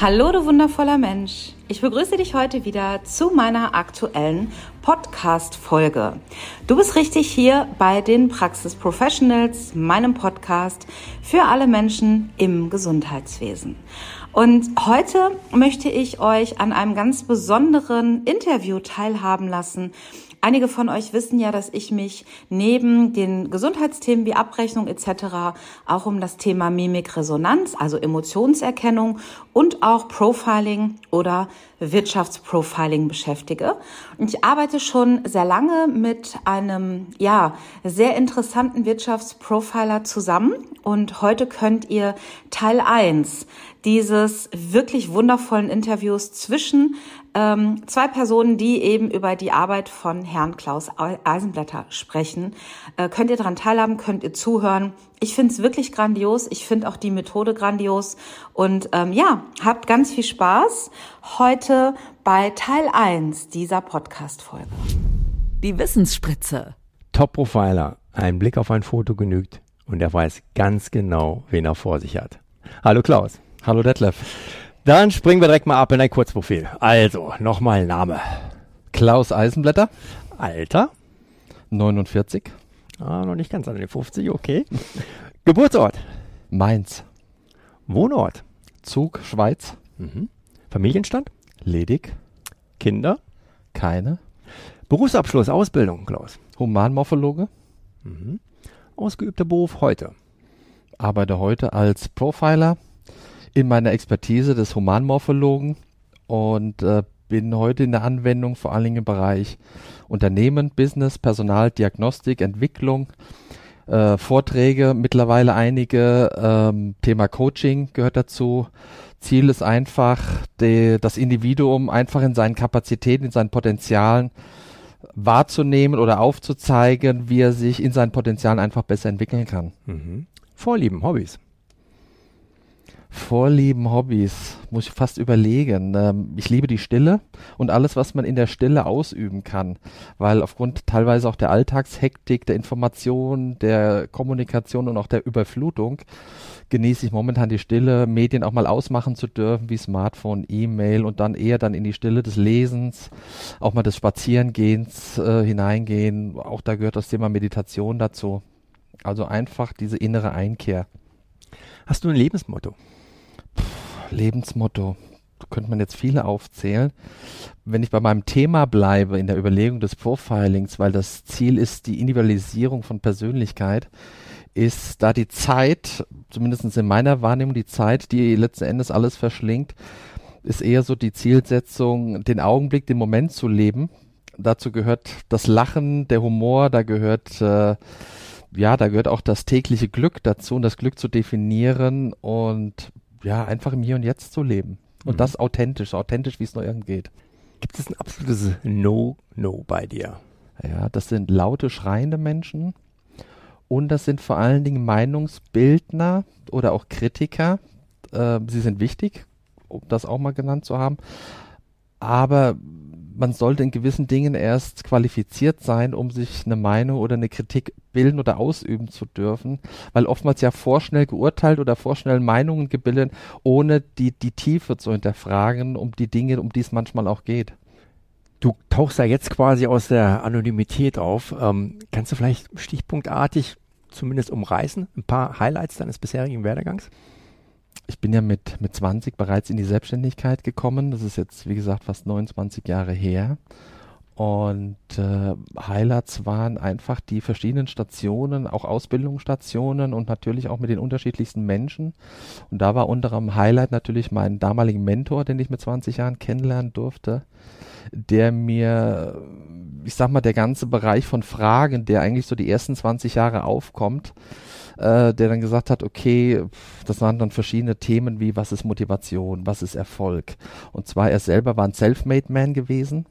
Hallo, du wundervoller Mensch. Ich begrüße dich heute wieder zu meiner aktuellen Podcast-Folge. Du bist richtig hier bei den Praxis Professionals, meinem Podcast für alle Menschen im Gesundheitswesen. Und heute möchte ich euch an einem ganz besonderen Interview teilhaben lassen Einige von euch wissen ja, dass ich mich neben den Gesundheitsthemen wie Abrechnung etc. auch um das Thema Mimikresonanz, also Emotionserkennung und auch Profiling oder Wirtschaftsprofiling beschäftige. Und ich arbeite schon sehr lange mit einem, ja, sehr interessanten Wirtschaftsprofiler zusammen. Und heute könnt ihr Teil eins dieses wirklich wundervollen Interviews zwischen ähm, zwei Personen, die eben über die Arbeit von Herrn Klaus Eisenblätter sprechen. Äh, könnt ihr daran teilhaben, könnt ihr zuhören. Ich finde es wirklich grandios. Ich finde auch die Methode grandios. Und ähm, ja, habt ganz viel Spaß heute bei Teil 1 dieser Podcast-Folge. Die Wissensspritze. Top-Profiler. Ein Blick auf ein Foto genügt und er weiß ganz genau, wen er vor sich hat. Hallo Klaus. Hallo Detlef. Dann springen wir direkt mal ab in ein Kurzprofil. Also, nochmal Name. Klaus Eisenblätter. Alter. 49. Ah, noch nicht ganz an den 50, okay. Geburtsort. Mainz. Wohnort. Zug, Schweiz. Mhm. Familienstand. Ledig. Kinder. Keine. Berufsabschluss, Ausbildung, Klaus. Humanmorphologe. Mhm. Ausgeübter Beruf heute. Arbeite heute als Profiler in meiner Expertise des Humanmorphologen und äh, bin heute in der Anwendung vor allen Dingen im Bereich Unternehmen, Business, Personal, Diagnostik, Entwicklung, äh, Vorträge, mittlerweile einige, ähm, Thema Coaching gehört dazu. Ziel ist einfach, die, das Individuum einfach in seinen Kapazitäten, in seinen Potenzialen wahrzunehmen oder aufzuzeigen, wie er sich in seinen Potenzialen einfach besser entwickeln kann. Mhm. Vorlieben, Hobbys. Vorlieben, Hobbys, muss ich fast überlegen. Ähm, ich liebe die Stille und alles, was man in der Stille ausüben kann, weil aufgrund teilweise auch der Alltagshektik, der Information, der Kommunikation und auch der Überflutung genieße ich momentan die Stille, Medien auch mal ausmachen zu dürfen, wie Smartphone, E-Mail und dann eher dann in die Stille des Lesens, auch mal des Spazierengehens äh, hineingehen. Auch da gehört das Thema Meditation dazu. Also einfach diese innere Einkehr. Hast du ein Lebensmotto? Lebensmotto. Könnte man jetzt viele aufzählen. Wenn ich bei meinem Thema bleibe, in der Überlegung des Profilings, weil das Ziel ist die Individualisierung von Persönlichkeit, ist da die Zeit, zumindest in meiner Wahrnehmung, die Zeit, die letzten Endes alles verschlingt, ist eher so die Zielsetzung, den Augenblick, den Moment zu leben. Dazu gehört das Lachen, der Humor, da gehört äh, ja, da gehört auch das tägliche Glück dazu und das Glück zu definieren und ja, einfach im Hier und Jetzt zu leben. Und mhm. das authentisch, authentisch, wie es nur irgend geht. Gibt es ein absolutes No-No bei dir? Ja, das sind laute, schreiende Menschen. Und das sind vor allen Dingen Meinungsbildner oder auch Kritiker. Äh, sie sind wichtig, um das auch mal genannt zu haben. Aber man sollte in gewissen Dingen erst qualifiziert sein, um sich eine Meinung oder eine Kritik bilden oder ausüben zu dürfen, weil oftmals ja vorschnell geurteilt oder vorschnell Meinungen gebildet, ohne die, die Tiefe zu hinterfragen, um die Dinge, um die es manchmal auch geht. Du tauchst ja jetzt quasi aus der Anonymität auf. Ähm, kannst du vielleicht stichpunktartig zumindest umreißen, ein paar Highlights deines bisherigen Werdegangs? Ich bin ja mit, mit 20 bereits in die Selbstständigkeit gekommen. Das ist jetzt, wie gesagt, fast 29 Jahre her. Und äh, Highlights waren einfach die verschiedenen Stationen, auch Ausbildungsstationen und natürlich auch mit den unterschiedlichsten Menschen. Und da war unter anderem Highlight natürlich mein damaligen Mentor, den ich mit 20 Jahren kennenlernen durfte, der mir, ich sag mal, der ganze Bereich von Fragen, der eigentlich so die ersten 20 Jahre aufkommt, äh, der dann gesagt hat, okay, das waren dann verschiedene Themen wie, was ist Motivation, was ist Erfolg. Und zwar er selber war ein Self-Made Man gewesen,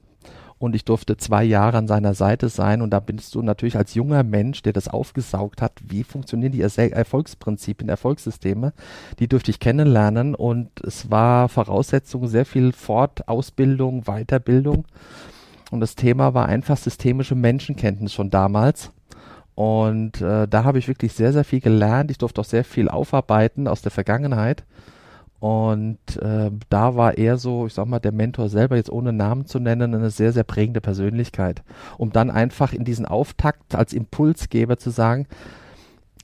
und ich durfte zwei Jahre an seiner Seite sein und da bist du natürlich als junger Mensch, der das aufgesaugt hat, wie funktionieren die Erfolgsprinzipien, Erfolgssysteme, die durfte ich kennenlernen und es war Voraussetzung sehr viel Fort, Ausbildung, Weiterbildung und das Thema war einfach systemische Menschenkenntnis schon damals. Und äh, da habe ich wirklich sehr, sehr viel gelernt. Ich durfte auch sehr viel aufarbeiten aus der Vergangenheit. Und äh, da war er so, ich sag mal, der Mentor selber, jetzt ohne Namen zu nennen, eine sehr, sehr prägende Persönlichkeit. Um dann einfach in diesen Auftakt als Impulsgeber zu sagen,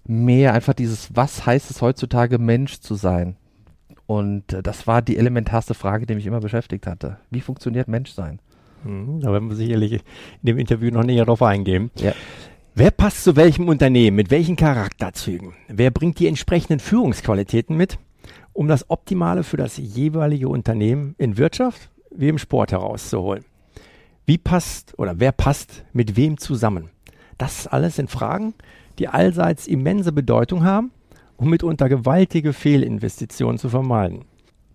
mehr einfach dieses, was heißt es heutzutage, Mensch zu sein? Und äh, das war die elementarste Frage, die mich immer beschäftigt hatte. Wie funktioniert Menschsein? Hm, da werden wir sicherlich in dem Interview noch näher drauf eingehen. Ja. Wer passt zu welchem Unternehmen, mit welchen Charakterzügen? Wer bringt die entsprechenden Führungsqualitäten mit? um das Optimale für das jeweilige Unternehmen in Wirtschaft wie im Sport herauszuholen. Wie passt oder wer passt mit wem zusammen? Das alles sind Fragen, die allseits immense Bedeutung haben, um mitunter gewaltige Fehlinvestitionen zu vermeiden.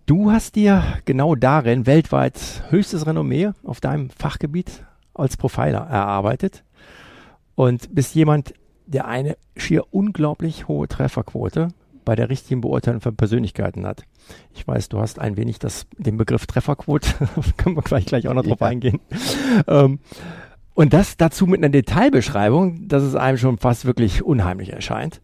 Du hast dir genau darin weltweit höchstes Renommee auf deinem Fachgebiet als Profiler erarbeitet und bist jemand, der eine schier unglaublich hohe Trefferquote bei der richtigen Beurteilung von Persönlichkeiten hat. Ich weiß, du hast ein wenig das, den Begriff Trefferquote, können wir gleich, gleich auch noch drauf ja. eingehen. Ähm, und das dazu mit einer Detailbeschreibung, dass es einem schon fast wirklich unheimlich erscheint.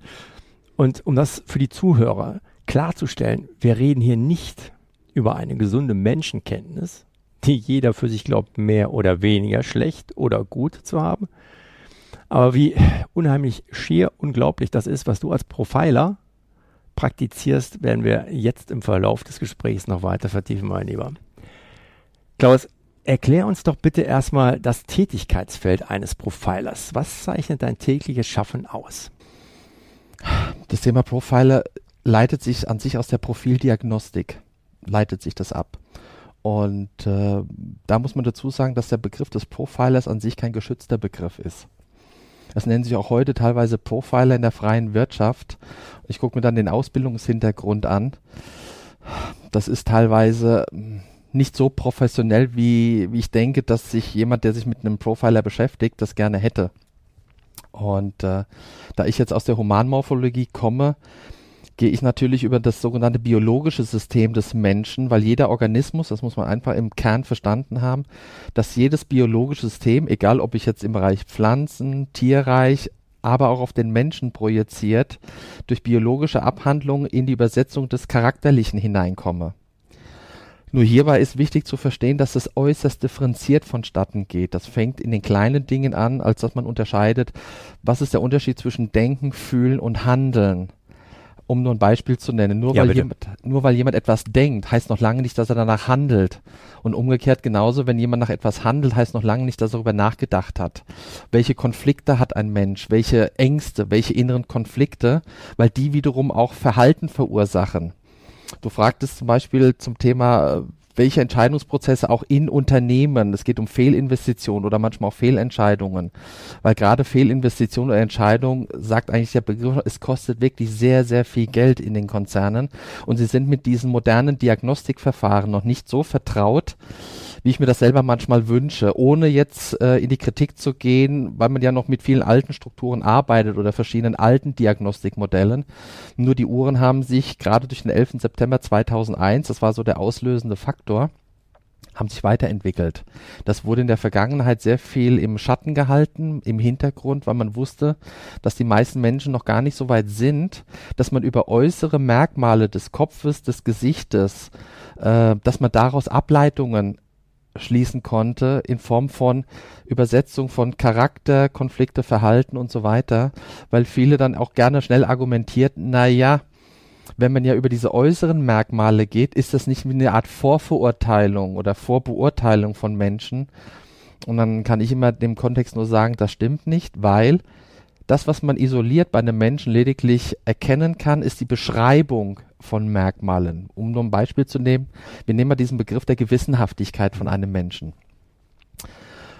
Und um das für die Zuhörer klarzustellen, wir reden hier nicht über eine gesunde Menschenkenntnis, die jeder für sich glaubt, mehr oder weniger schlecht oder gut zu haben. Aber wie unheimlich schier unglaublich das ist, was du als Profiler praktizierst, werden wir jetzt im Verlauf des Gesprächs noch weiter vertiefen, mein Lieber. Klaus, erklär uns doch bitte erstmal das Tätigkeitsfeld eines Profilers. Was zeichnet dein tägliches Schaffen aus? Das Thema Profiler leitet sich an sich aus der Profildiagnostik, leitet sich das ab. Und äh, da muss man dazu sagen, dass der Begriff des Profilers an sich kein geschützter Begriff ist. Das nennen sich auch heute teilweise Profiler in der freien Wirtschaft. Ich gucke mir dann den Ausbildungshintergrund an. Das ist teilweise nicht so professionell, wie, wie ich denke, dass sich jemand, der sich mit einem Profiler beschäftigt, das gerne hätte. Und äh, da ich jetzt aus der Humanmorphologie komme, gehe ich natürlich über das sogenannte biologische System des Menschen, weil jeder Organismus, das muss man einfach im Kern verstanden haben, dass jedes biologische System, egal ob ich jetzt im Bereich Pflanzen, Tierreich, aber auch auf den Menschen projiziert, durch biologische Abhandlungen in die Übersetzung des Charakterlichen hineinkomme. Nur hierbei ist wichtig zu verstehen, dass es äußerst differenziert vonstatten geht. Das fängt in den kleinen Dingen an, als dass man unterscheidet, was ist der Unterschied zwischen Denken, Fühlen und Handeln um nur ein Beispiel zu nennen, nur, ja, weil jemand, nur weil jemand etwas denkt, heißt noch lange nicht, dass er danach handelt. Und umgekehrt genauso, wenn jemand nach etwas handelt, heißt noch lange nicht, dass er darüber nachgedacht hat. Welche Konflikte hat ein Mensch? Welche Ängste? Welche inneren Konflikte? Weil die wiederum auch Verhalten verursachen. Du fragtest zum Beispiel zum Thema, welche Entscheidungsprozesse auch in Unternehmen, es geht um Fehlinvestitionen oder manchmal auch Fehlentscheidungen, weil gerade Fehlinvestitionen oder Entscheidungen sagt eigentlich der Begriff, es kostet wirklich sehr, sehr viel Geld in den Konzernen. Und sie sind mit diesen modernen Diagnostikverfahren noch nicht so vertraut, wie ich mir das selber manchmal wünsche, ohne jetzt äh, in die Kritik zu gehen, weil man ja noch mit vielen alten Strukturen arbeitet oder verschiedenen alten Diagnostikmodellen. Nur die Uhren haben sich gerade durch den 11. September 2001, das war so der auslösende Faktor, haben sich weiterentwickelt. Das wurde in der Vergangenheit sehr viel im Schatten gehalten, im Hintergrund, weil man wusste, dass die meisten Menschen noch gar nicht so weit sind, dass man über äußere Merkmale des Kopfes, des Gesichtes, äh, dass man daraus Ableitungen schließen konnte in Form von Übersetzung von Charakter, Konflikte, Verhalten und so weiter, weil viele dann auch gerne schnell argumentierten, na ja, wenn man ja über diese äußeren Merkmale geht, ist das nicht wie eine Art Vorverurteilung oder Vorbeurteilung von Menschen. Und dann kann ich immer dem Kontext nur sagen, das stimmt nicht, weil das, was man isoliert bei einem Menschen lediglich erkennen kann, ist die Beschreibung von Merkmalen. Um nur ein Beispiel zu nehmen, wir nehmen mal diesen Begriff der Gewissenhaftigkeit von einem Menschen.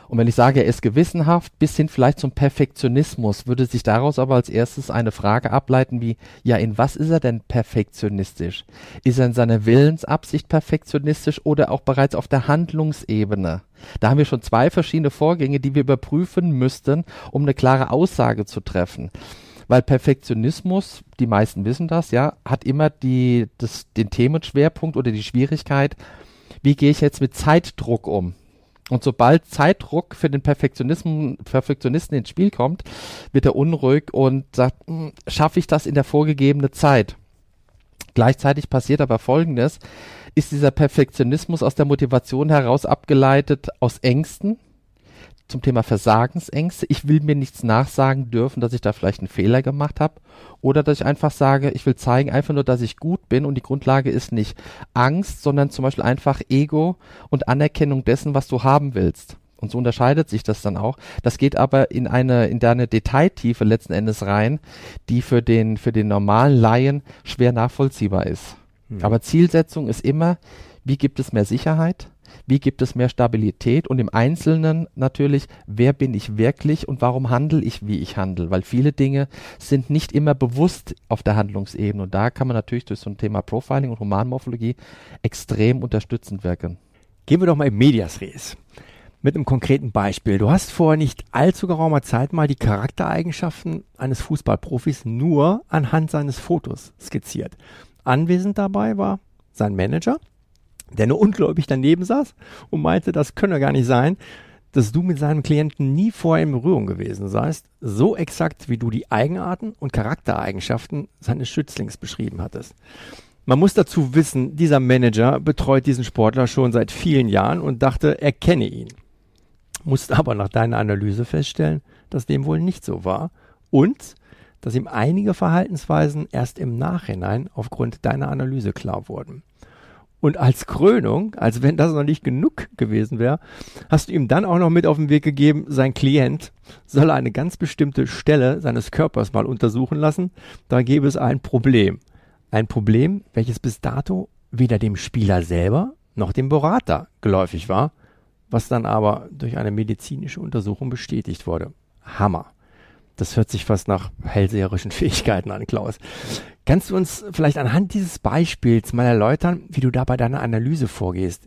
Und wenn ich sage, er ist gewissenhaft, bis hin vielleicht zum Perfektionismus, würde sich daraus aber als erstes eine Frage ableiten wie, ja, in was ist er denn perfektionistisch? Ist er in seiner Willensabsicht perfektionistisch oder auch bereits auf der Handlungsebene? Da haben wir schon zwei verschiedene Vorgänge, die wir überprüfen müssten, um eine klare Aussage zu treffen. Weil Perfektionismus, die meisten wissen das, ja, hat immer die, das, den Themenschwerpunkt oder die Schwierigkeit, wie gehe ich jetzt mit Zeitdruck um? Und sobald Zeitdruck für den Perfektionisten ins Spiel kommt, wird er unruhig und sagt, hm, schaffe ich das in der vorgegebenen Zeit? Gleichzeitig passiert aber Folgendes, ist dieser Perfektionismus aus der Motivation heraus abgeleitet aus Ängsten, zum Thema Versagensängste. Ich will mir nichts nachsagen dürfen, dass ich da vielleicht einen Fehler gemacht habe. Oder dass ich einfach sage, ich will zeigen einfach nur, dass ich gut bin und die Grundlage ist nicht Angst, sondern zum Beispiel einfach Ego und Anerkennung dessen, was du haben willst. Und so unterscheidet sich das dann auch. Das geht aber in eine, in deine Detailtiefe letzten Endes rein, die für den, für den normalen Laien schwer nachvollziehbar ist. Mhm. Aber Zielsetzung ist immer, wie gibt es mehr Sicherheit? Wie gibt es mehr Stabilität und im Einzelnen natürlich, wer bin ich wirklich und warum handle ich, wie ich handle, weil viele Dinge sind nicht immer bewusst auf der Handlungsebene und da kann man natürlich durch so ein Thema Profiling und Humanmorphologie extrem unterstützend wirken. Gehen wir doch mal im Medias Res mit einem konkreten Beispiel. Du hast vor nicht allzu geraumer Zeit mal die Charaktereigenschaften eines Fußballprofis nur anhand seines Fotos skizziert. Anwesend dabei war sein Manager, der nur ungläubig daneben saß und meinte, das könne gar nicht sein, dass du mit seinem Klienten nie vorher in Berührung gewesen seist, so exakt wie du die Eigenarten und Charaktereigenschaften seines Schützlings beschrieben hattest. Man muss dazu wissen, dieser Manager betreut diesen Sportler schon seit vielen Jahren und dachte, er kenne ihn. Musste aber nach deiner Analyse feststellen, dass dem wohl nicht so war und dass ihm einige Verhaltensweisen erst im Nachhinein aufgrund deiner Analyse klar wurden. Und als Krönung, als wenn das noch nicht genug gewesen wäre, hast du ihm dann auch noch mit auf den Weg gegeben, sein Klient soll eine ganz bestimmte Stelle seines Körpers mal untersuchen lassen. Da gäbe es ein Problem. Ein Problem, welches bis dato weder dem Spieler selber noch dem Berater geläufig war, was dann aber durch eine medizinische Untersuchung bestätigt wurde. Hammer. Das hört sich fast nach hellseherischen Fähigkeiten an, Klaus. Kannst du uns vielleicht anhand dieses Beispiels mal erläutern, wie du da bei deiner Analyse vorgehst?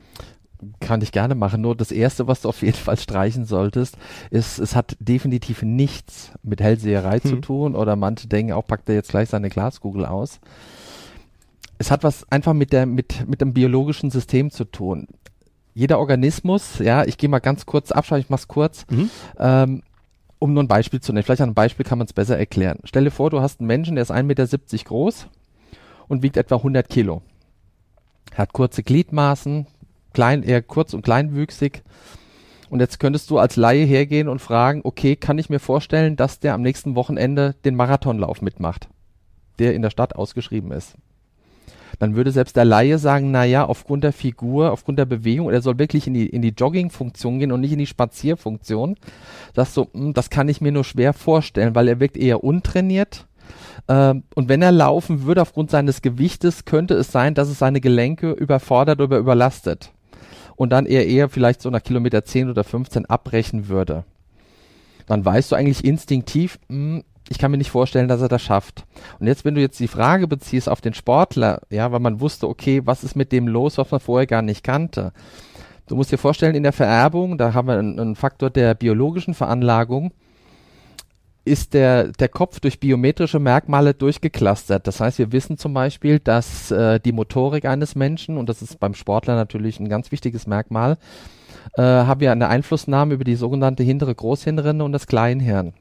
Kann ich gerne machen. Nur das erste, was du auf jeden Fall streichen solltest, ist, es hat definitiv nichts mit Hellseherei hm. zu tun oder manche denken auch, packt er jetzt gleich seine Glaskugel aus. Es hat was einfach mit der, mit, mit dem biologischen System zu tun. Jeder Organismus, ja, ich gehe mal ganz kurz ab, ich mach's kurz, mhm. ähm, um nur ein Beispiel zu nennen, vielleicht an einem Beispiel kann man es besser erklären. Stell dir vor, du hast einen Menschen, der ist 1,70 Meter groß und wiegt etwa 100 Kilo. Er hat kurze Gliedmaßen, klein, eher kurz und kleinwüchsig. Und jetzt könntest du als Laie hergehen und fragen, okay, kann ich mir vorstellen, dass der am nächsten Wochenende den Marathonlauf mitmacht, der in der Stadt ausgeschrieben ist dann würde selbst der Laie sagen, na ja, aufgrund der Figur, aufgrund der Bewegung, er soll wirklich in die, in die Jogging-Funktion gehen und nicht in die Spazierfunktion. Das so, hm, das kann ich mir nur schwer vorstellen, weil er wirkt eher untrainiert. Ähm, und wenn er laufen würde aufgrund seines Gewichtes, könnte es sein, dass es seine Gelenke überfordert oder überlastet. Und dann er eher vielleicht so nach Kilometer 10 oder 15 abbrechen würde. Dann weißt du eigentlich instinktiv, mh, hm, ich kann mir nicht vorstellen, dass er das schafft. Und jetzt, wenn du jetzt die Frage beziehst auf den Sportler, ja, weil man wusste, okay, was ist mit dem los, was man vorher gar nicht kannte. Du musst dir vorstellen, in der Vererbung, da haben wir einen, einen Faktor der biologischen Veranlagung, ist der, der Kopf durch biometrische Merkmale durchgeklustert. Das heißt, wir wissen zum Beispiel, dass äh, die Motorik eines Menschen, und das ist beim Sportler natürlich ein ganz wichtiges Merkmal, äh, haben wir eine Einflussnahme über die sogenannte hintere Großhirnrinde und das Kleinhirn.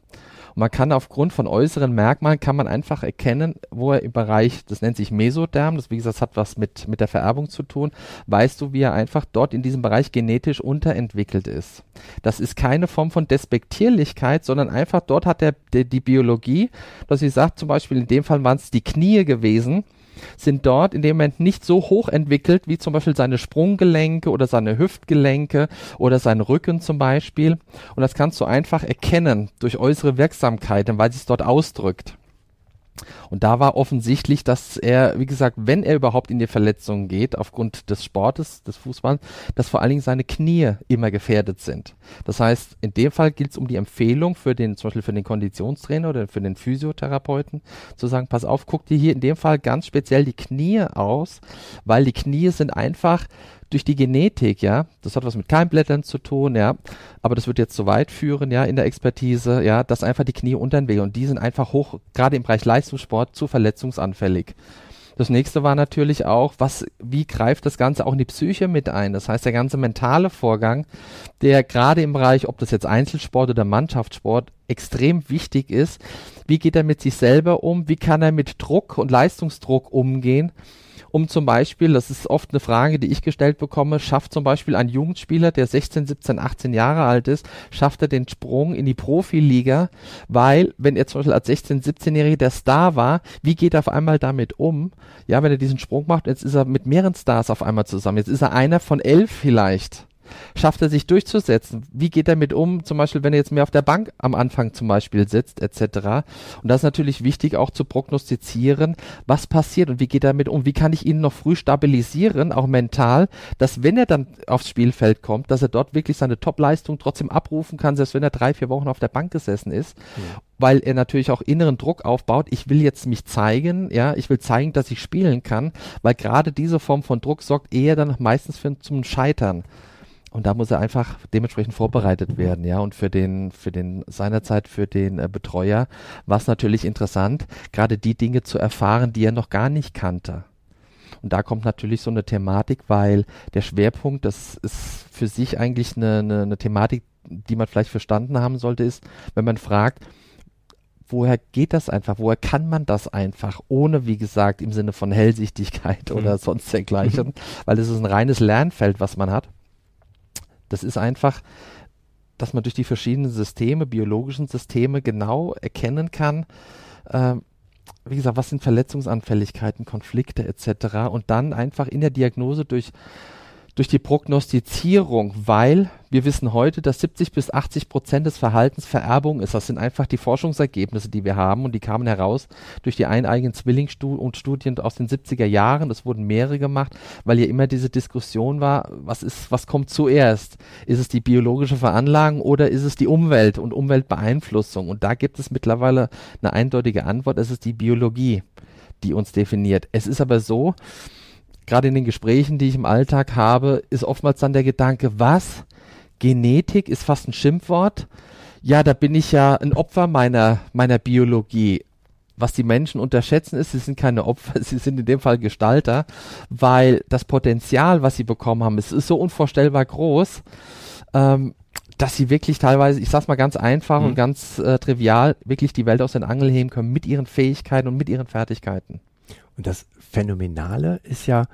Und man kann aufgrund von äußeren Merkmalen kann man einfach erkennen, wo er im Bereich, das nennt sich Mesoderm, das wie gesagt hat was mit, mit der Vererbung zu tun, weißt du, wie er einfach dort in diesem Bereich genetisch unterentwickelt ist. Das ist keine Form von Despektierlichkeit, sondern einfach dort hat er die, die Biologie, dass sie sagt, zum Beispiel in dem Fall waren es die Knie gewesen, sind dort in dem Moment nicht so hoch entwickelt wie zum Beispiel seine Sprunggelenke oder seine Hüftgelenke oder sein Rücken zum Beispiel. Und das kannst du einfach erkennen durch äußere Wirksamkeiten, weil sich es dort ausdrückt. Und da war offensichtlich, dass er, wie gesagt, wenn er überhaupt in die Verletzungen geht, aufgrund des Sportes, des Fußballs, dass vor allen Dingen seine Knie immer gefährdet sind. Das heißt, in dem Fall gilt es um die Empfehlung für den, zum Beispiel für den Konditionstrainer oder für den Physiotherapeuten, zu sagen, pass auf, guck dir hier in dem Fall ganz speziell die Knie aus, weil die Knie sind einfach durch die Genetik, ja, das hat was mit Keimblättern zu tun, ja, aber das wird jetzt zu weit führen, ja, in der Expertise, ja, dass einfach die Knie untern Weh und die sind einfach hoch, gerade im Bereich Leistungssport, zu verletzungsanfällig. Das nächste war natürlich auch, was, wie greift das Ganze auch in die Psyche mit ein? Das heißt, der ganze mentale Vorgang, der gerade im Bereich, ob das jetzt Einzelsport oder Mannschaftssport, extrem wichtig ist. Wie geht er mit sich selber um? Wie kann er mit Druck und Leistungsdruck umgehen? Um zum Beispiel, das ist oft eine Frage, die ich gestellt bekomme, schafft zum Beispiel ein Jugendspieler, der 16, 17, 18 Jahre alt ist, schafft er den Sprung in die Profiliga, weil wenn er zum Beispiel als 16, 17-Jähriger der Star war, wie geht er auf einmal damit um? Ja, wenn er diesen Sprung macht, jetzt ist er mit mehreren Stars auf einmal zusammen, jetzt ist er einer von elf vielleicht schafft er sich durchzusetzen? Wie geht er mit um, zum Beispiel, wenn er jetzt mehr auf der Bank am Anfang zum Beispiel sitzt, etc. Und das ist natürlich wichtig auch zu prognostizieren, was passiert und wie geht er damit um? Wie kann ich ihn noch früh stabilisieren, auch mental, dass wenn er dann aufs Spielfeld kommt, dass er dort wirklich seine Topleistung trotzdem abrufen kann, selbst wenn er drei, vier Wochen auf der Bank gesessen ist. Ja weil er natürlich auch inneren Druck aufbaut. Ich will jetzt mich zeigen, ja, ich will zeigen, dass ich spielen kann, weil gerade diese Form von Druck sorgt eher dann meistens für, zum Scheitern. Und da muss er einfach dementsprechend vorbereitet werden, ja. Und für den, für den, seinerzeit für den äh, Betreuer war es natürlich interessant, gerade die Dinge zu erfahren, die er noch gar nicht kannte. Und da kommt natürlich so eine Thematik, weil der Schwerpunkt, das ist für sich eigentlich eine, eine, eine Thematik, die man vielleicht verstanden haben sollte, ist, wenn man fragt, woher geht das einfach? Woher kann man das einfach? Ohne, wie gesagt, im Sinne von Hellsichtigkeit mhm. oder sonst dergleichen, weil es ist ein reines Lernfeld, was man hat. Das ist einfach, dass man durch die verschiedenen Systeme, biologischen Systeme genau erkennen kann, äh, wie gesagt, was sind Verletzungsanfälligkeiten, Konflikte etc. Und dann einfach in der Diagnose durch durch die Prognostizierung, weil wir wissen heute, dass 70 bis 80 Prozent des Verhaltens Vererbung ist. Das sind einfach die Forschungsergebnisse, die wir haben und die kamen heraus durch die eineigenen Zwillingsstudien aus den 70er Jahren. Das wurden mehrere gemacht, weil ja immer diese Diskussion war, was ist, was kommt zuerst? Ist es die biologische Veranlagung oder ist es die Umwelt und Umweltbeeinflussung? Und da gibt es mittlerweile eine eindeutige Antwort. Es ist die Biologie, die uns definiert. Es ist aber so, gerade in den Gesprächen, die ich im Alltag habe, ist oftmals dann der Gedanke, was? Genetik ist fast ein Schimpfwort. Ja, da bin ich ja ein Opfer meiner, meiner Biologie. Was die Menschen unterschätzen ist, sie sind keine Opfer, sie sind in dem Fall Gestalter, weil das Potenzial, was sie bekommen haben, es ist so unvorstellbar groß, ähm, dass sie wirklich teilweise, ich sag's mal ganz einfach mhm. und ganz äh, trivial, wirklich die Welt aus den Angeln heben können mit ihren Fähigkeiten und mit ihren Fertigkeiten. Und das Phänomenale ist ja,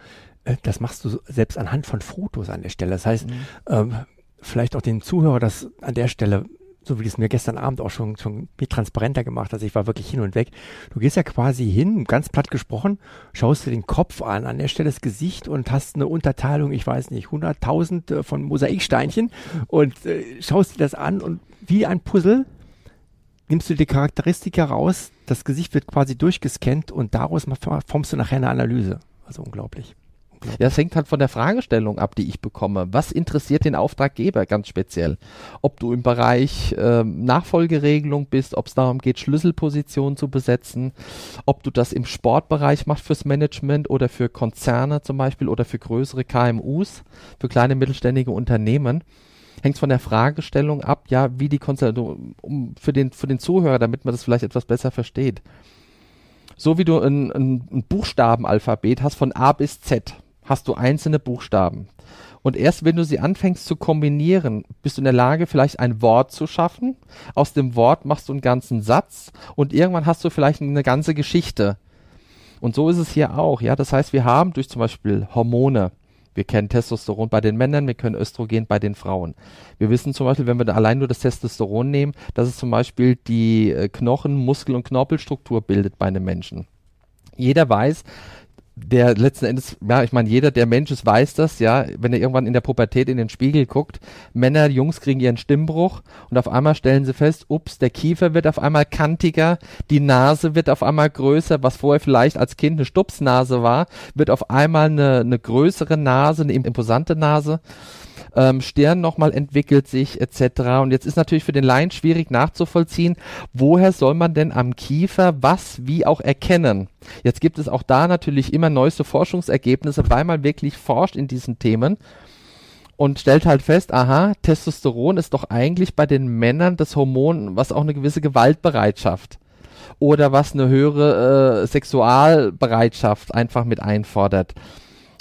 äh, das machst du selbst anhand von Fotos an der Stelle. Das heißt, mhm. ähm, vielleicht auch den Zuhörer das an der Stelle, so wie du es mir gestern Abend auch schon, schon viel transparenter gemacht hast, ich war wirklich hin und weg. Du gehst ja quasi hin, ganz platt gesprochen, schaust dir den Kopf an, an der Stelle das Gesicht und hast eine Unterteilung, ich weiß nicht, 100.000 äh, von Mosaiksteinchen und äh, schaust dir das an und wie ein Puzzle nimmst du die Charakteristika raus, das Gesicht wird quasi durchgescannt und daraus formst du nachher eine Analyse. Also unglaublich. Ja, das hängt halt von der Fragestellung ab, die ich bekomme. Was interessiert den Auftraggeber ganz speziell? Ob du im Bereich äh, Nachfolgeregelung bist, ob es darum geht, Schlüsselpositionen zu besetzen, ob du das im Sportbereich machst fürs Management oder für Konzerne zum Beispiel oder für größere KMUs, für kleine mittelständige Unternehmen hängt von der Fragestellung ab, ja, wie die Konstellation, um, für den, für den Zuhörer, damit man das vielleicht etwas besser versteht. So wie du ein, ein, ein Buchstabenalphabet hast von A bis Z, hast du einzelne Buchstaben. Und erst wenn du sie anfängst zu kombinieren, bist du in der Lage, vielleicht ein Wort zu schaffen. Aus dem Wort machst du einen ganzen Satz und irgendwann hast du vielleicht eine ganze Geschichte. Und so ist es hier auch, ja. Das heißt, wir haben durch zum Beispiel Hormone, wir kennen Testosteron bei den Männern, wir können Östrogen bei den Frauen. Wir wissen zum Beispiel, wenn wir allein nur das Testosteron nehmen, dass es zum Beispiel die äh, Knochen-, Muskel- und Knorpelstruktur bildet bei einem Menschen. Jeder weiß, der letzten Endes, ja, ich meine, jeder, der Mensch ist, weiß das, ja, wenn er irgendwann in der Pubertät in den Spiegel guckt, Männer, Jungs kriegen ihren Stimmbruch und auf einmal stellen sie fest, ups, der Kiefer wird auf einmal kantiger, die Nase wird auf einmal größer, was vorher vielleicht als Kind eine Stupsnase war, wird auf einmal eine, eine größere Nase, eine imposante Nase ähm, Stirn nochmal entwickelt sich etc. Und jetzt ist natürlich für den Laien schwierig nachzuvollziehen, woher soll man denn am Kiefer was wie auch erkennen. Jetzt gibt es auch da natürlich immer neueste Forschungsergebnisse, weil man wirklich forscht in diesen Themen und stellt halt fest, aha, Testosteron ist doch eigentlich bei den Männern das Hormon, was auch eine gewisse Gewaltbereitschaft oder was eine höhere äh, Sexualbereitschaft einfach mit einfordert.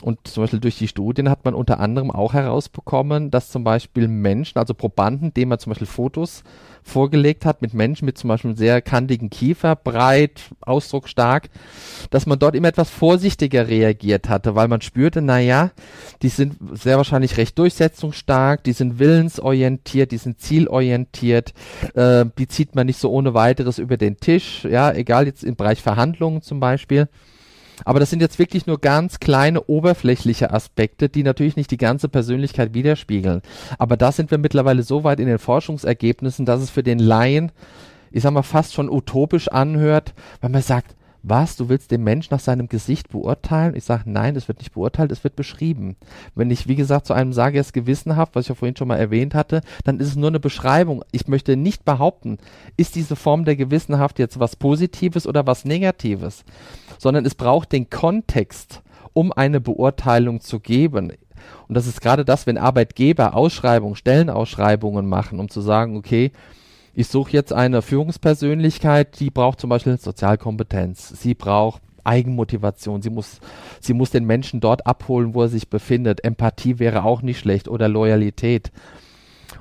Und zum Beispiel durch die Studien hat man unter anderem auch herausbekommen, dass zum Beispiel Menschen, also Probanden, denen man zum Beispiel Fotos vorgelegt hat mit Menschen mit zum Beispiel sehr kantigen Kiefer, breit, ausdrucksstark, dass man dort immer etwas vorsichtiger reagiert hatte, weil man spürte, naja, die sind sehr wahrscheinlich recht durchsetzungsstark, die sind willensorientiert, die sind zielorientiert, äh, die zieht man nicht so ohne weiteres über den Tisch, ja, egal jetzt im Bereich Verhandlungen zum Beispiel. Aber das sind jetzt wirklich nur ganz kleine oberflächliche Aspekte, die natürlich nicht die ganze Persönlichkeit widerspiegeln. Aber da sind wir mittlerweile so weit in den Forschungsergebnissen, dass es für den Laien, ich sag mal, fast schon utopisch anhört, weil man sagt, was, du willst den Mensch nach seinem Gesicht beurteilen? Ich sage, nein, es wird nicht beurteilt, es wird beschrieben. Wenn ich, wie gesagt, zu einem sage, er ist gewissenhaft, was ich ja vorhin schon mal erwähnt hatte, dann ist es nur eine Beschreibung. Ich möchte nicht behaupten, ist diese Form der Gewissenhaft jetzt was Positives oder was Negatives, sondern es braucht den Kontext, um eine Beurteilung zu geben. Und das ist gerade das, wenn Arbeitgeber Ausschreibungen, Stellenausschreibungen machen, um zu sagen, okay, ich suche jetzt eine Führungspersönlichkeit, die braucht zum Beispiel Sozialkompetenz, sie braucht Eigenmotivation, sie muss, sie muss den Menschen dort abholen, wo er sich befindet. Empathie wäre auch nicht schlecht oder Loyalität.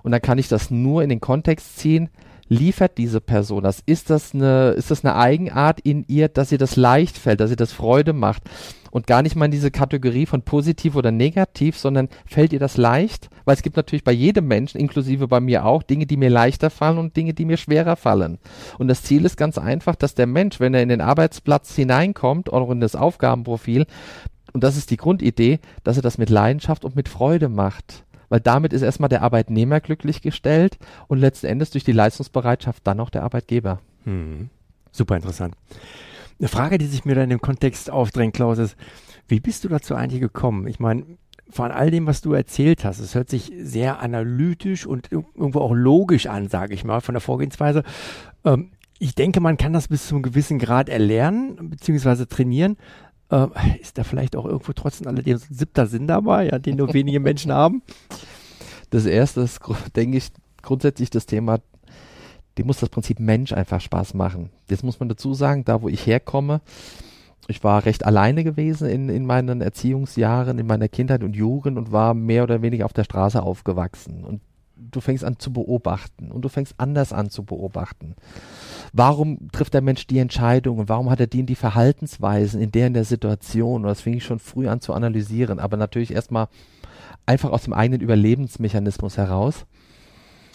Und dann kann ich das nur in den Kontext ziehen, liefert diese Person das? Ist das eine, ist das eine Eigenart in ihr, dass ihr das leicht fällt, dass ihr das Freude macht? Und gar nicht mal in diese Kategorie von positiv oder negativ, sondern fällt ihr das leicht? Weil es gibt natürlich bei jedem Menschen, inklusive bei mir auch, Dinge, die mir leichter fallen und Dinge, die mir schwerer fallen. Und das Ziel ist ganz einfach, dass der Mensch, wenn er in den Arbeitsplatz hineinkommt oder in das Aufgabenprofil, und das ist die Grundidee, dass er das mit Leidenschaft und mit Freude macht weil damit ist erstmal der Arbeitnehmer glücklich gestellt und letzten Endes durch die Leistungsbereitschaft dann auch der Arbeitgeber. Hm. Super interessant. Eine Frage, die sich mir da in dem Kontext aufdrängt, Klaus, ist, wie bist du dazu eigentlich gekommen? Ich meine, von all dem, was du erzählt hast, es hört sich sehr analytisch und irgendwo auch logisch an, sage ich mal, von der Vorgehensweise. Ähm, ich denke, man kann das bis zu einem gewissen Grad erlernen bzw. trainieren. Ähm, ist da vielleicht auch irgendwo trotzdem alledem so ein siebter Sinn dabei, ja, den nur wenige Menschen haben? Das erste ist, denke ich, grundsätzlich das Thema, dem muss das Prinzip Mensch einfach Spaß machen. Jetzt muss man dazu sagen, da wo ich herkomme, ich war recht alleine gewesen in, in meinen Erziehungsjahren, in meiner Kindheit und Jugend und war mehr oder weniger auf der Straße aufgewachsen. Und du fängst an zu beobachten und du fängst anders an zu beobachten. Warum trifft der Mensch die Entscheidung und warum hat er die in die Verhaltensweisen in der in der Situation? Und das fing ich schon früh an zu analysieren, aber natürlich erstmal einfach aus dem eigenen Überlebensmechanismus heraus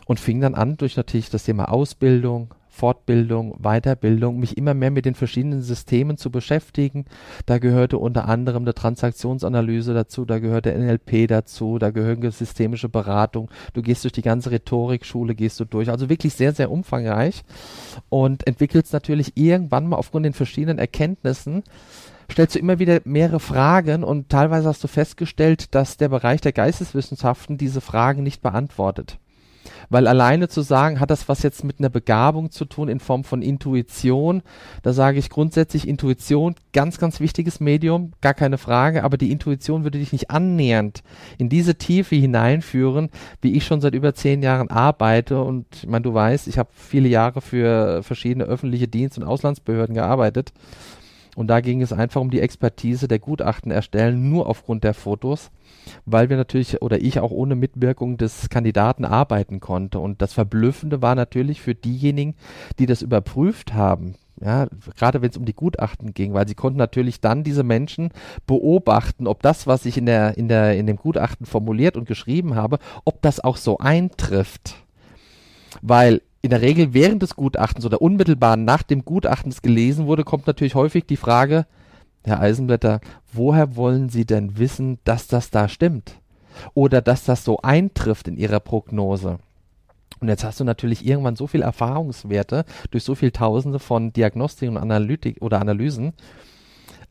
und fing dann an durch natürlich das Thema Ausbildung, Fortbildung, Weiterbildung, mich immer mehr mit den verschiedenen Systemen zu beschäftigen. Da gehörte unter anderem eine Transaktionsanalyse dazu, da gehört der NLP dazu, da gehören systemische Beratung. Du gehst durch die ganze Rhetorikschule, gehst du durch. Also wirklich sehr, sehr umfangreich und entwickelst natürlich irgendwann mal aufgrund den verschiedenen Erkenntnissen stellst du immer wieder mehrere Fragen und teilweise hast du festgestellt, dass der Bereich der Geisteswissenschaften diese Fragen nicht beantwortet. Weil alleine zu sagen, hat das was jetzt mit einer Begabung zu tun in Form von Intuition, da sage ich grundsätzlich Intuition, ganz, ganz wichtiges Medium, gar keine Frage, aber die Intuition würde dich nicht annähernd in diese Tiefe hineinführen, wie ich schon seit über zehn Jahren arbeite. Und ich meine, du weißt, ich habe viele Jahre für verschiedene öffentliche Dienst- und Auslandsbehörden gearbeitet. Und da ging es einfach um die Expertise der Gutachten erstellen, nur aufgrund der Fotos weil wir natürlich oder ich auch ohne Mitwirkung des Kandidaten arbeiten konnte. Und das Verblüffende war natürlich für diejenigen, die das überprüft haben, ja, gerade wenn es um die Gutachten ging, weil sie konnten natürlich dann diese Menschen beobachten, ob das, was ich in der, in der, in dem Gutachten formuliert und geschrieben habe, ob das auch so eintrifft. Weil in der Regel während des Gutachtens oder unmittelbar nach dem Gutachtens gelesen wurde, kommt natürlich häufig die Frage, Herr Eisenblätter, woher wollen Sie denn wissen, dass das da stimmt? Oder dass das so eintrifft in Ihrer Prognose? Und jetzt hast du natürlich irgendwann so viel Erfahrungswerte durch so viel Tausende von Diagnostik und Analytik oder Analysen,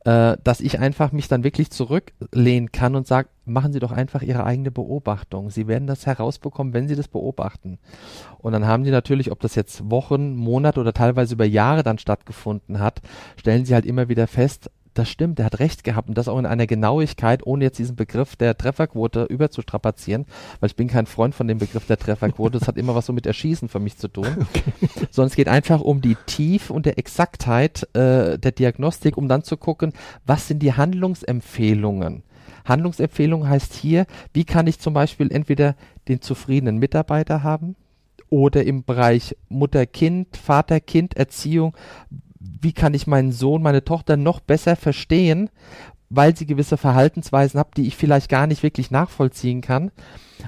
äh, dass ich einfach mich dann wirklich zurücklehnen kann und sage, machen Sie doch einfach Ihre eigene Beobachtung. Sie werden das herausbekommen, wenn Sie das beobachten. Und dann haben die natürlich, ob das jetzt Wochen, Monate oder teilweise über Jahre dann stattgefunden hat, stellen sie halt immer wieder fest, das stimmt, der hat recht gehabt und das auch in einer Genauigkeit, ohne jetzt diesen Begriff der Trefferquote überzustrapazieren, weil ich bin kein Freund von dem Begriff der Trefferquote, das hat immer was so mit Erschießen für mich zu tun, okay. sondern es geht einfach um die Tief und der Exaktheit äh, der Diagnostik, um dann zu gucken, was sind die Handlungsempfehlungen. Handlungsempfehlung heißt hier, wie kann ich zum Beispiel entweder den zufriedenen Mitarbeiter haben oder im Bereich Mutter-Kind, Vater-Kind, Erziehung, wie kann ich meinen Sohn, meine Tochter noch besser verstehen, weil sie gewisse Verhaltensweisen hat, die ich vielleicht gar nicht wirklich nachvollziehen kann.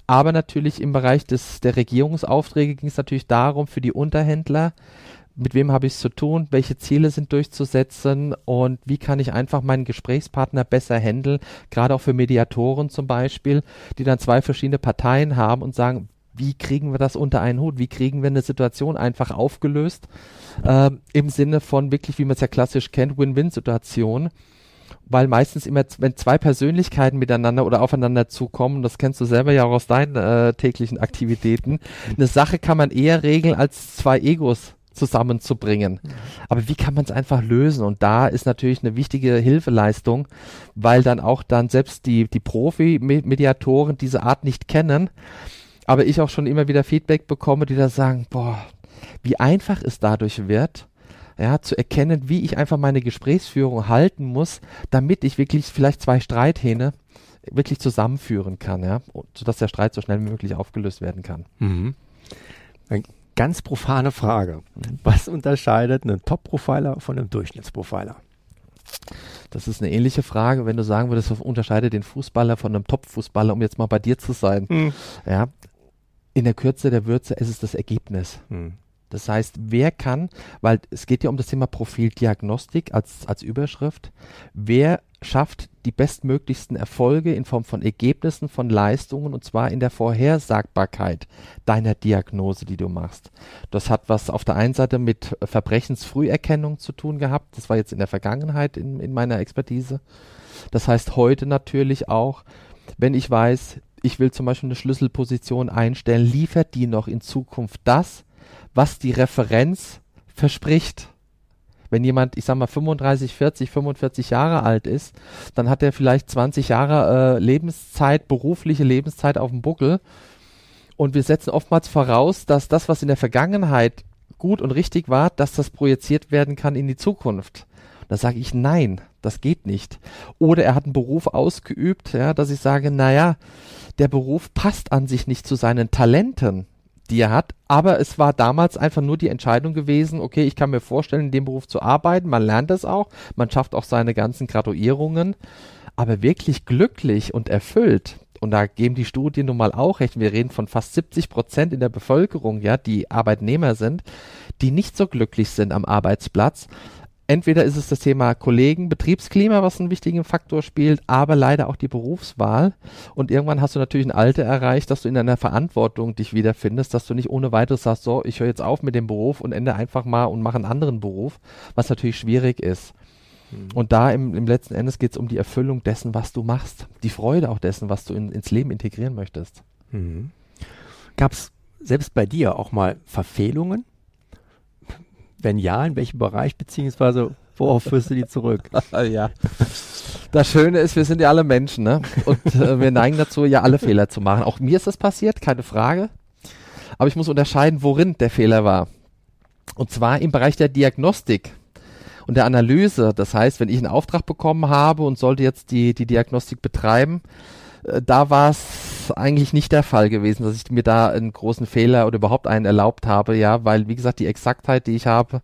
Aber natürlich im Bereich des, der Regierungsaufträge ging es natürlich darum, für die Unterhändler, mit wem habe ich es zu tun, welche Ziele sind durchzusetzen und wie kann ich einfach meinen Gesprächspartner besser handeln, gerade auch für Mediatoren zum Beispiel, die dann zwei verschiedene Parteien haben und sagen, wie kriegen wir das unter einen Hut? Wie kriegen wir eine Situation einfach aufgelöst? Äh, Im Sinne von wirklich, wie man es ja klassisch kennt, Win-Win-Situation. Weil meistens immer, wenn zwei Persönlichkeiten miteinander oder aufeinander zukommen, das kennst du selber ja auch aus deinen äh, täglichen Aktivitäten, eine Sache kann man eher regeln, als zwei Egos zusammenzubringen. Aber wie kann man es einfach lösen? Und da ist natürlich eine wichtige Hilfeleistung, weil dann auch dann selbst die, die Profi-Mediatoren diese Art nicht kennen aber ich auch schon immer wieder Feedback bekomme, die da sagen, boah, wie einfach es dadurch wird, ja, zu erkennen, wie ich einfach meine Gesprächsführung halten muss, damit ich wirklich vielleicht zwei Streithähne wirklich zusammenführen kann, ja, sodass der Streit so schnell wie möglich aufgelöst werden kann. Mhm. Eine ganz profane Frage. Was unterscheidet einen Top-Profiler von einem Durchschnittsprofiler? Das ist eine ähnliche Frage, wenn du sagen würdest, was unterscheidet den Fußballer von einem Top-Fußballer, um jetzt mal bei dir zu sein. Mhm. Ja, in der Kürze der Würze ist es das Ergebnis. Hm. Das heißt, wer kann, weil es geht ja um das Thema Profildiagnostik als, als Überschrift, wer schafft die bestmöglichsten Erfolge in Form von Ergebnissen, von Leistungen und zwar in der Vorhersagbarkeit deiner Diagnose, die du machst. Das hat was auf der einen Seite mit Verbrechensfrüherkennung zu tun gehabt, das war jetzt in der Vergangenheit in, in meiner Expertise. Das heißt heute natürlich auch, wenn ich weiß, ich will zum Beispiel eine Schlüsselposition einstellen, liefert die noch in Zukunft das, was die Referenz verspricht? Wenn jemand, ich sag mal, 35, 40, 45 Jahre alt ist, dann hat er vielleicht 20 Jahre äh, Lebenszeit, berufliche Lebenszeit auf dem Buckel. Und wir setzen oftmals voraus, dass das, was in der Vergangenheit gut und richtig war, dass das projiziert werden kann in die Zukunft. Da sage ich nein, das geht nicht. Oder er hat einen Beruf ausgeübt, ja, dass ich sage, naja, der Beruf passt an sich nicht zu seinen Talenten, die er hat, aber es war damals einfach nur die Entscheidung gewesen, okay, ich kann mir vorstellen, in dem Beruf zu arbeiten, man lernt es auch, man schafft auch seine ganzen Graduierungen, aber wirklich glücklich und erfüllt, und da geben die Studien nun mal auch recht, wir reden von fast 70 Prozent in der Bevölkerung, ja, die Arbeitnehmer sind, die nicht so glücklich sind am Arbeitsplatz, entweder ist es das Thema Kollegen, Betriebsklima, was einen wichtigen Faktor spielt, aber leider auch die Berufswahl. Und irgendwann hast du natürlich ein Alter erreicht, dass du in einer Verantwortung dich wiederfindest, dass du nicht ohne weiteres sagst, so, ich höre jetzt auf mit dem Beruf und ende einfach mal und mache einen anderen Beruf, was natürlich schwierig ist. Mhm. Und da im, im letzten Endes geht es um die Erfüllung dessen, was du machst. Die Freude auch dessen, was du in, ins Leben integrieren möchtest. Mhm. Gab es selbst bei dir auch mal Verfehlungen? Wenn ja, in welchem Bereich, beziehungsweise worauf führst du die zurück? ja. Das Schöne ist, wir sind ja alle Menschen, ne? Und äh, wir neigen dazu, ja alle Fehler zu machen. Auch mir ist das passiert, keine Frage. Aber ich muss unterscheiden, worin der Fehler war. Und zwar im Bereich der Diagnostik und der Analyse. Das heißt, wenn ich einen Auftrag bekommen habe und sollte jetzt die, die Diagnostik betreiben, äh, da war es eigentlich nicht der Fall gewesen, dass ich mir da einen großen Fehler oder überhaupt einen erlaubt habe, ja, weil wie gesagt, die Exaktheit, die ich habe,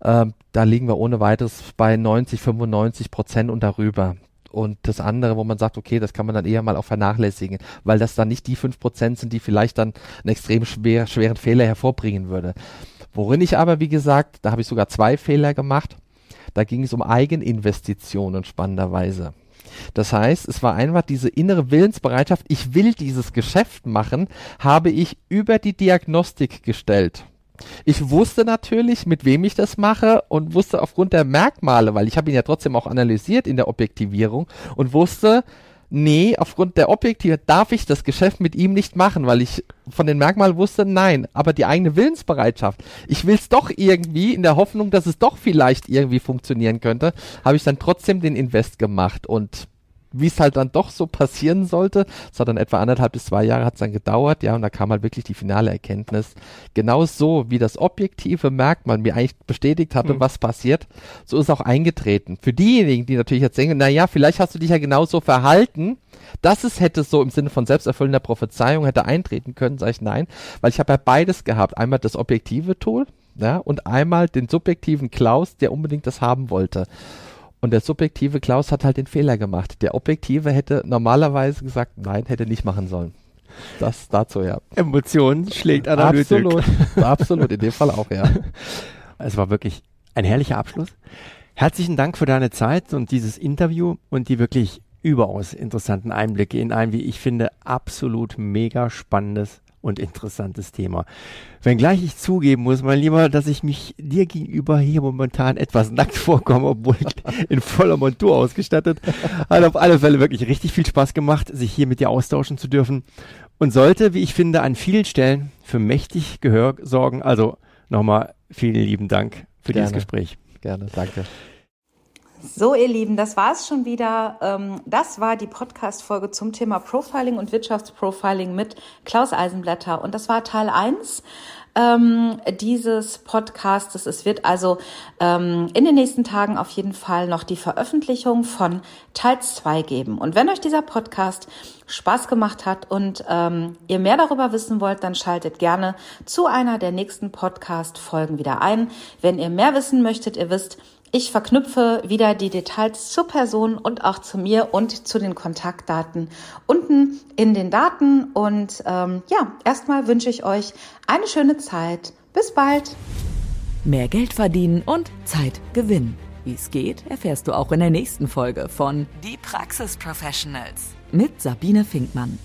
äh, da liegen wir ohne weiteres bei 90, 95 Prozent und darüber. Und das andere, wo man sagt, okay, das kann man dann eher mal auch vernachlässigen, weil das dann nicht die fünf Prozent sind, die vielleicht dann einen extrem schwer, schweren Fehler hervorbringen würde. Worin ich aber, wie gesagt, da habe ich sogar zwei Fehler gemacht. Da ging es um Eigeninvestitionen spannenderweise. Das heißt, es war einfach diese innere Willensbereitschaft, ich will dieses Geschäft machen, habe ich über die Diagnostik gestellt. Ich wusste natürlich, mit wem ich das mache und wusste aufgrund der Merkmale, weil ich habe ihn ja trotzdem auch analysiert in der Objektivierung und wusste, nee, aufgrund der Objektive darf ich das Geschäft mit ihm nicht machen, weil ich von den Merkmalen wusste, nein, aber die eigene Willensbereitschaft, ich will es doch irgendwie in der Hoffnung, dass es doch vielleicht irgendwie funktionieren könnte, habe ich dann trotzdem den Invest gemacht. Und wie es halt dann doch so passieren sollte. Es hat dann etwa anderthalb bis zwei Jahre hat es dann gedauert, ja, und da kam halt wirklich die finale Erkenntnis. Genau so, wie das objektive Merkmal mir eigentlich bestätigt hatte, mhm. was passiert, so ist auch eingetreten. Für diejenigen, die natürlich jetzt denken, na ja, vielleicht hast du dich ja genauso verhalten, dass es hätte so im Sinne von selbsterfüllender Prophezeiung hätte eintreten können, sage ich nein, weil ich habe ja beides gehabt. Einmal das objektive Tool, ja, und einmal den subjektiven Klaus, der unbedingt das haben wollte. Und der subjektive Klaus hat halt den Fehler gemacht. Der objektive hätte normalerweise gesagt, nein, hätte nicht machen sollen. Das dazu, ja. Emotion schlägt Analytik. Absolut, absolut, in dem Fall auch, ja. Es war wirklich ein herrlicher Abschluss. Herzlichen Dank für deine Zeit und dieses Interview und die wirklich überaus interessanten Einblicke in ein, wie ich finde, absolut mega spannendes und interessantes Thema. Wenngleich ich zugeben muss, mein Lieber, dass ich mich dir gegenüber hier momentan etwas nackt vorkomme, obwohl ich in voller Montur ausgestattet. Hat auf alle Fälle wirklich richtig viel Spaß gemacht, sich hier mit dir austauschen zu dürfen und sollte, wie ich finde, an vielen Stellen für mächtig Gehör sorgen. Also nochmal vielen lieben Dank für Gerne. dieses Gespräch. Gerne, danke. So, ihr Lieben, das war es schon wieder. Ähm, das war die Podcast-Folge zum Thema Profiling und Wirtschaftsprofiling mit Klaus Eisenblätter. Und das war Teil eins ähm, dieses Podcastes. Es wird also ähm, in den nächsten Tagen auf jeden Fall noch die Veröffentlichung von Teil zwei geben. Und wenn euch dieser Podcast Spaß gemacht hat und ihr mehr darüber wissen wollt, dann schaltet gerne zu einer der nächsten Podcast-Folgen wieder ein. Wenn ihr mehr wissen möchtet, ihr wisst, ich verknüpfe wieder die Details zur Person und auch zu mir und zu den Kontaktdaten unten in den Daten. Und ähm, ja, erstmal wünsche ich euch eine schöne Zeit. Bis bald. Mehr Geld verdienen und Zeit gewinnen. Wie es geht, erfährst du auch in der nächsten Folge von Die Praxis Professionals mit Sabine Finkmann.